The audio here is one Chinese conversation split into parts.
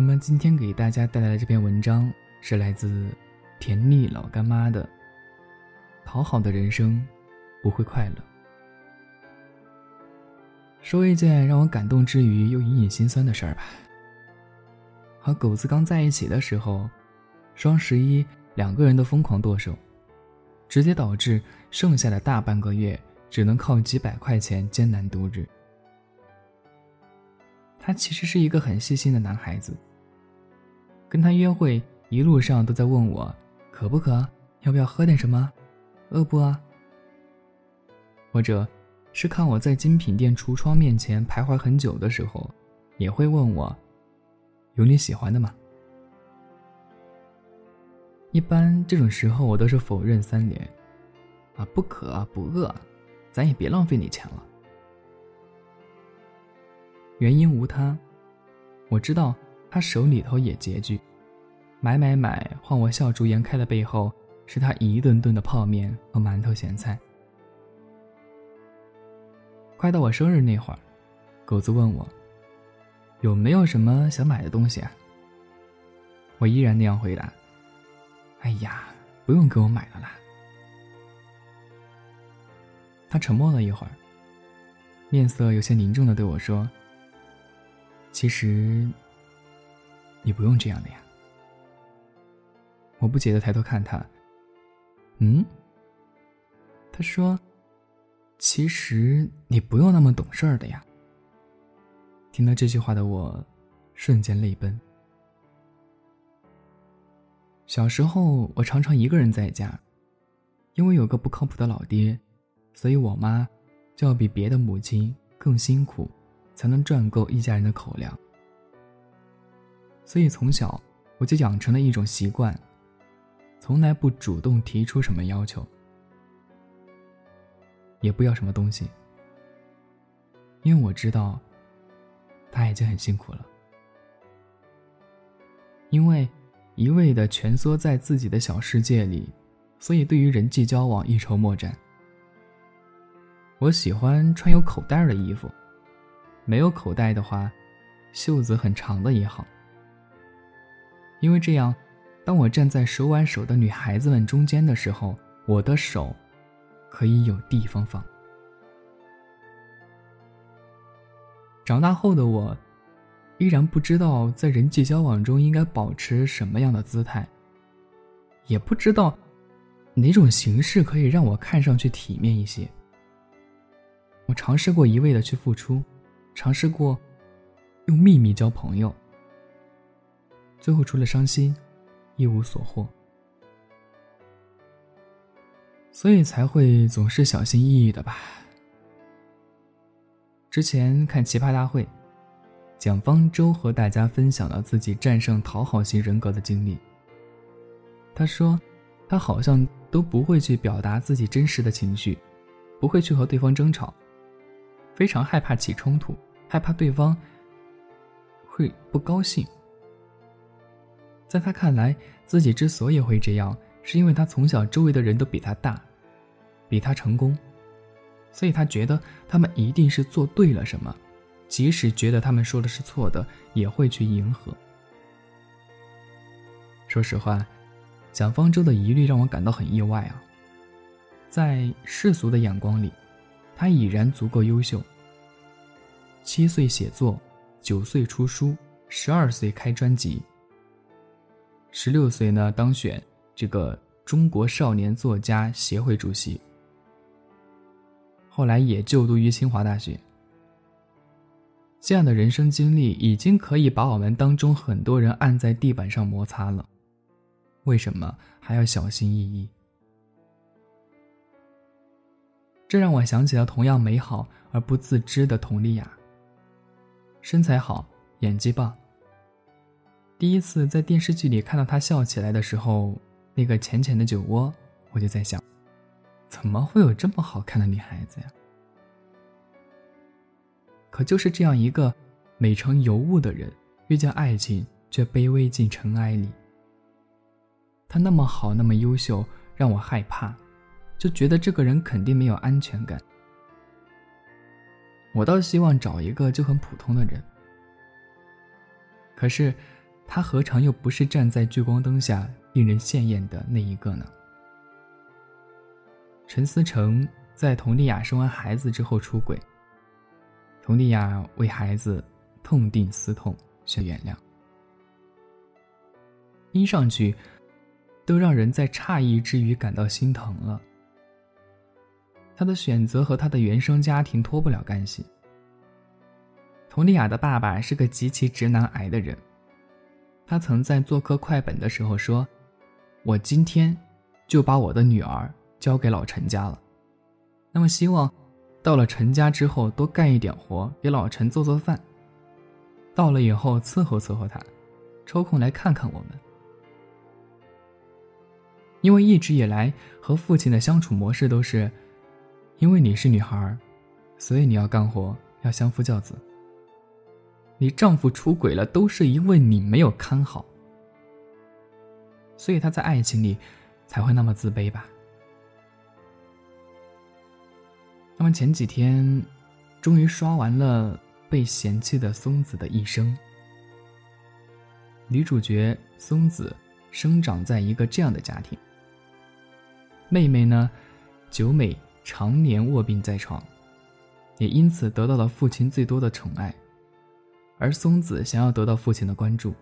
那么今天给大家带来的这篇文章是来自甜腻老干妈的。讨好的人生不会快乐。说一件让我感动之余又隐隐心酸的事儿吧。和狗子刚在一起的时候，双十一两个人都疯狂剁手，直接导致剩下的大半个月只能靠几百块钱艰难度日。他其实是一个很细心的男孩子。跟他约会一路上都在问我，渴不渴？要不要喝点什么？饿不啊？或者，是看我在精品店橱窗面前徘徊很久的时候，也会问我，有你喜欢的吗？一般这种时候我都是否认三连，啊，不渴不饿，咱也别浪费你钱了。原因无他，我知道他手里头也拮据，买买买换我笑逐颜开的背后，是他一顿顿的泡面和馒头咸菜。快到我生日那会儿，狗子问我有没有什么想买的东西啊？我依然那样回答：“哎呀，不用给我买了啦。”他沉默了一会儿，面色有些凝重的对我说。其实，你不用这样的呀。我不解的抬头看他，嗯，他说：“其实你不用那么懂事儿的呀。”听到这句话的我，瞬间泪奔。小时候，我常常一个人在家，因为有个不靠谱的老爹，所以我妈就要比别的母亲更辛苦。才能赚够一家人的口粮，所以从小我就养成了一种习惯，从来不主动提出什么要求，也不要什么东西，因为我知道他已经很辛苦了，因为一味的蜷缩在自己的小世界里，所以对于人际交往一筹莫展。我喜欢穿有口袋的衣服。没有口袋的话，袖子很长的也好。因为这样，当我站在手挽手的女孩子们中间的时候，我的手可以有地方放。长大后的我，依然不知道在人际交往中应该保持什么样的姿态，也不知道哪种形式可以让我看上去体面一些。我尝试过一味的去付出。尝试过用秘密交朋友，最后除了伤心，一无所获，所以才会总是小心翼翼的吧。之前看《奇葩大会》，蒋方舟和大家分享了自己战胜讨好型人格的经历。他说，他好像都不会去表达自己真实的情绪，不会去和对方争吵。非常害怕起冲突，害怕对方会不高兴。在他看来，自己之所以会这样，是因为他从小周围的人都比他大，比他成功，所以他觉得他们一定是做对了什么，即使觉得他们说的是错的，也会去迎合。说实话，蒋方舟的疑虑让我感到很意外啊。在世俗的眼光里。他已然足够优秀。七岁写作，九岁出书，十二岁开专辑，十六岁呢当选这个中国少年作家协会主席。后来也就读于清华大学。这样的人生经历已经可以把我们当中很多人按在地板上摩擦了，为什么还要小心翼翼？这让我想起了同样美好而不自知的佟丽娅。身材好，演技棒。第一次在电视剧里看到她笑起来的时候，那个浅浅的酒窝，我就在想，怎么会有这么好看的女孩子呀？可就是这样一个美成尤物的人，遇见爱情却卑微进尘埃里。她那么好，那么优秀，让我害怕。就觉得这个人肯定没有安全感。我倒希望找一个就很普通的人。可是，他何尝又不是站在聚光灯下令人羡艳的那一个呢？陈思成在佟丽娅生完孩子之后出轨，佟丽娅为孩子痛定思痛，选原谅。听上去，都让人在诧异之余感到心疼了。他的选择和他的原生家庭脱不了干系。佟丽娅的爸爸是个极其直男癌的人。他曾在做客快本的时候说：“我今天就把我的女儿交给老陈家了，那么希望到了陈家之后多干一点活，给老陈做做饭。到了以后伺候伺候他，抽空来看看我们。因为一直以来和父亲的相处模式都是，因为你是女孩，所以你要干活，要相夫教子。”你丈夫出轨了，都是因为你没有看好，所以他在爱情里才会那么自卑吧。那么前几天，终于刷完了被嫌弃的松子的一生。女主角松子生长在一个这样的家庭，妹妹呢，久美常年卧病在床，也因此得到了父亲最多的宠爱。而松子想要得到父亲的关注，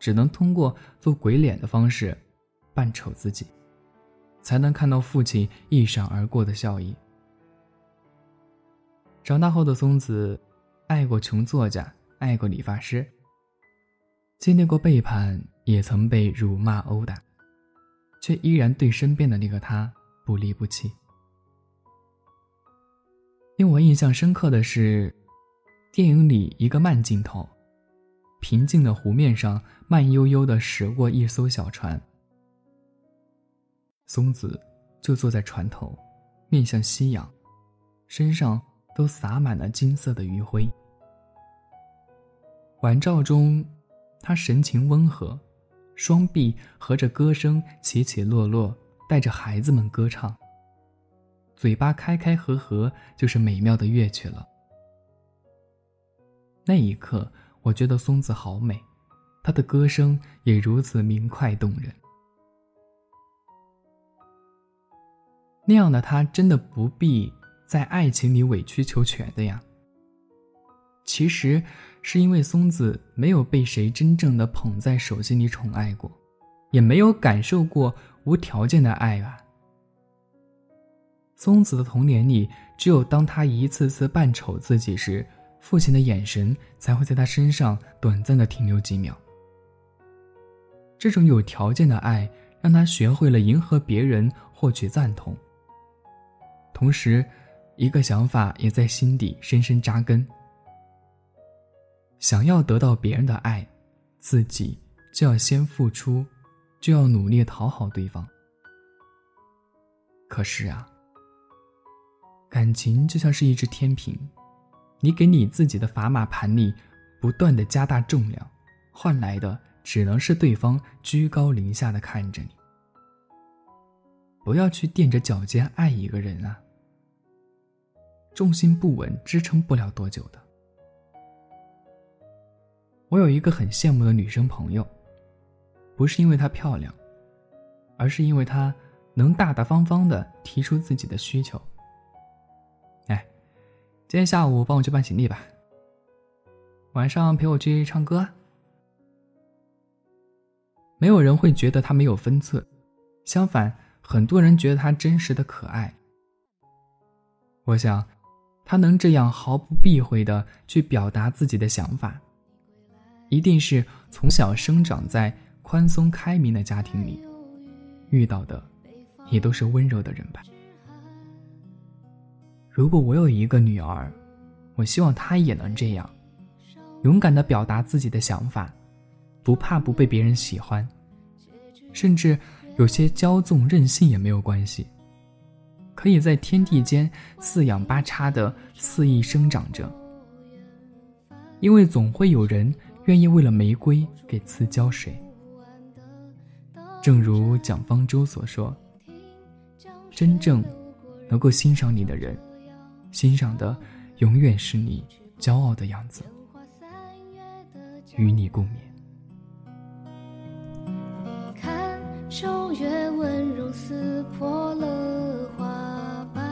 只能通过做鬼脸的方式扮丑自己，才能看到父亲一闪而过的笑意。长大后的松子，爱过穷作家，爱过理发师，经历过背叛，也曾被辱骂殴打，却依然对身边的那个他不离不弃。令我印象深刻的是。电影里一个慢镜头，平静的湖面上慢悠悠的驶过一艘小船，松子就坐在船头，面向夕阳，身上都洒满了金色的余晖。晚照中，他神情温和，双臂和着歌声起起落落，带着孩子们歌唱，嘴巴开开合合，就是美妙的乐曲了。那一刻，我觉得松子好美，她的歌声也如此明快动人。那样的她真的不必在爱情里委曲求全的呀。其实是因为松子没有被谁真正的捧在手心里宠爱过，也没有感受过无条件的爱啊。松子的童年里，只有当她一次次扮丑自己时。父亲的眼神才会在他身上短暂的停留几秒。这种有条件的爱，让他学会了迎合别人，获取赞同。同时，一个想法也在心底深深扎根：想要得到别人的爱，自己就要先付出，就要努力讨好对方。可是啊，感情就像是一只天平。你给你自己的砝码盘里不断的加大重量，换来的只能是对方居高临下的看着你。不要去垫着脚尖爱一个人啊，重心不稳，支撑不了多久的。我有一个很羡慕的女生朋友，不是因为她漂亮，而是因为她能大大方方的提出自己的需求。今天下午帮我去办行李吧。晚上陪我去唱歌。没有人会觉得他没有分寸，相反，很多人觉得他真实的可爱。我想，他能这样毫不避讳的去表达自己的想法，一定是从小生长在宽松开明的家庭里，遇到的也都是温柔的人吧。如果我有一个女儿，我希望她也能这样，勇敢的表达自己的想法，不怕不被别人喜欢，甚至有些骄纵任性也没有关系，可以在天地间四仰八叉的肆意生长着，因为总会有人愿意为了玫瑰给刺浇水。正如蒋方舟所说，真正能够欣赏你的人。欣赏的永远是你骄傲的样子。与你共勉。看秋月温柔撕破了花瓣，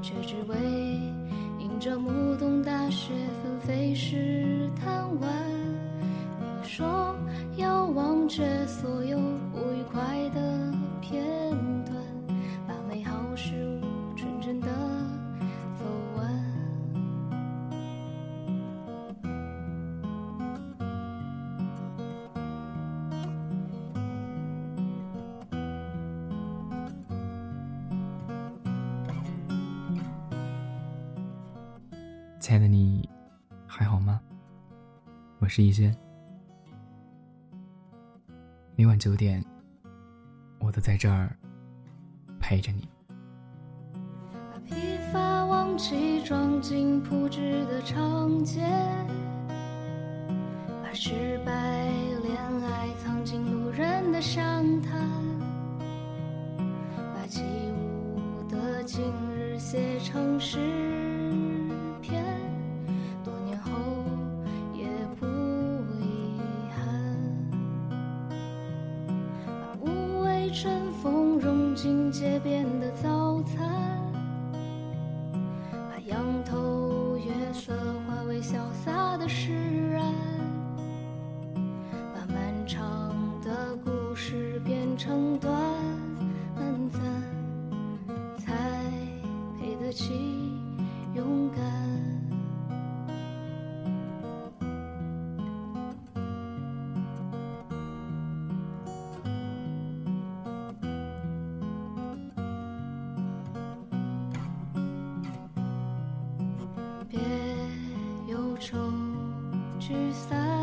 却只为迎着暮冬大雪纷飞时贪玩。你说要忘却所有。亲爱的你，还好吗？我是一轩，每晚九点，我都在这儿陪着你。把疲乏忘记装进铺纸的长街，把失败恋爱藏进路人的详谈，把春风融进街边的早餐，把仰头月色化为潇洒的诗。聚散，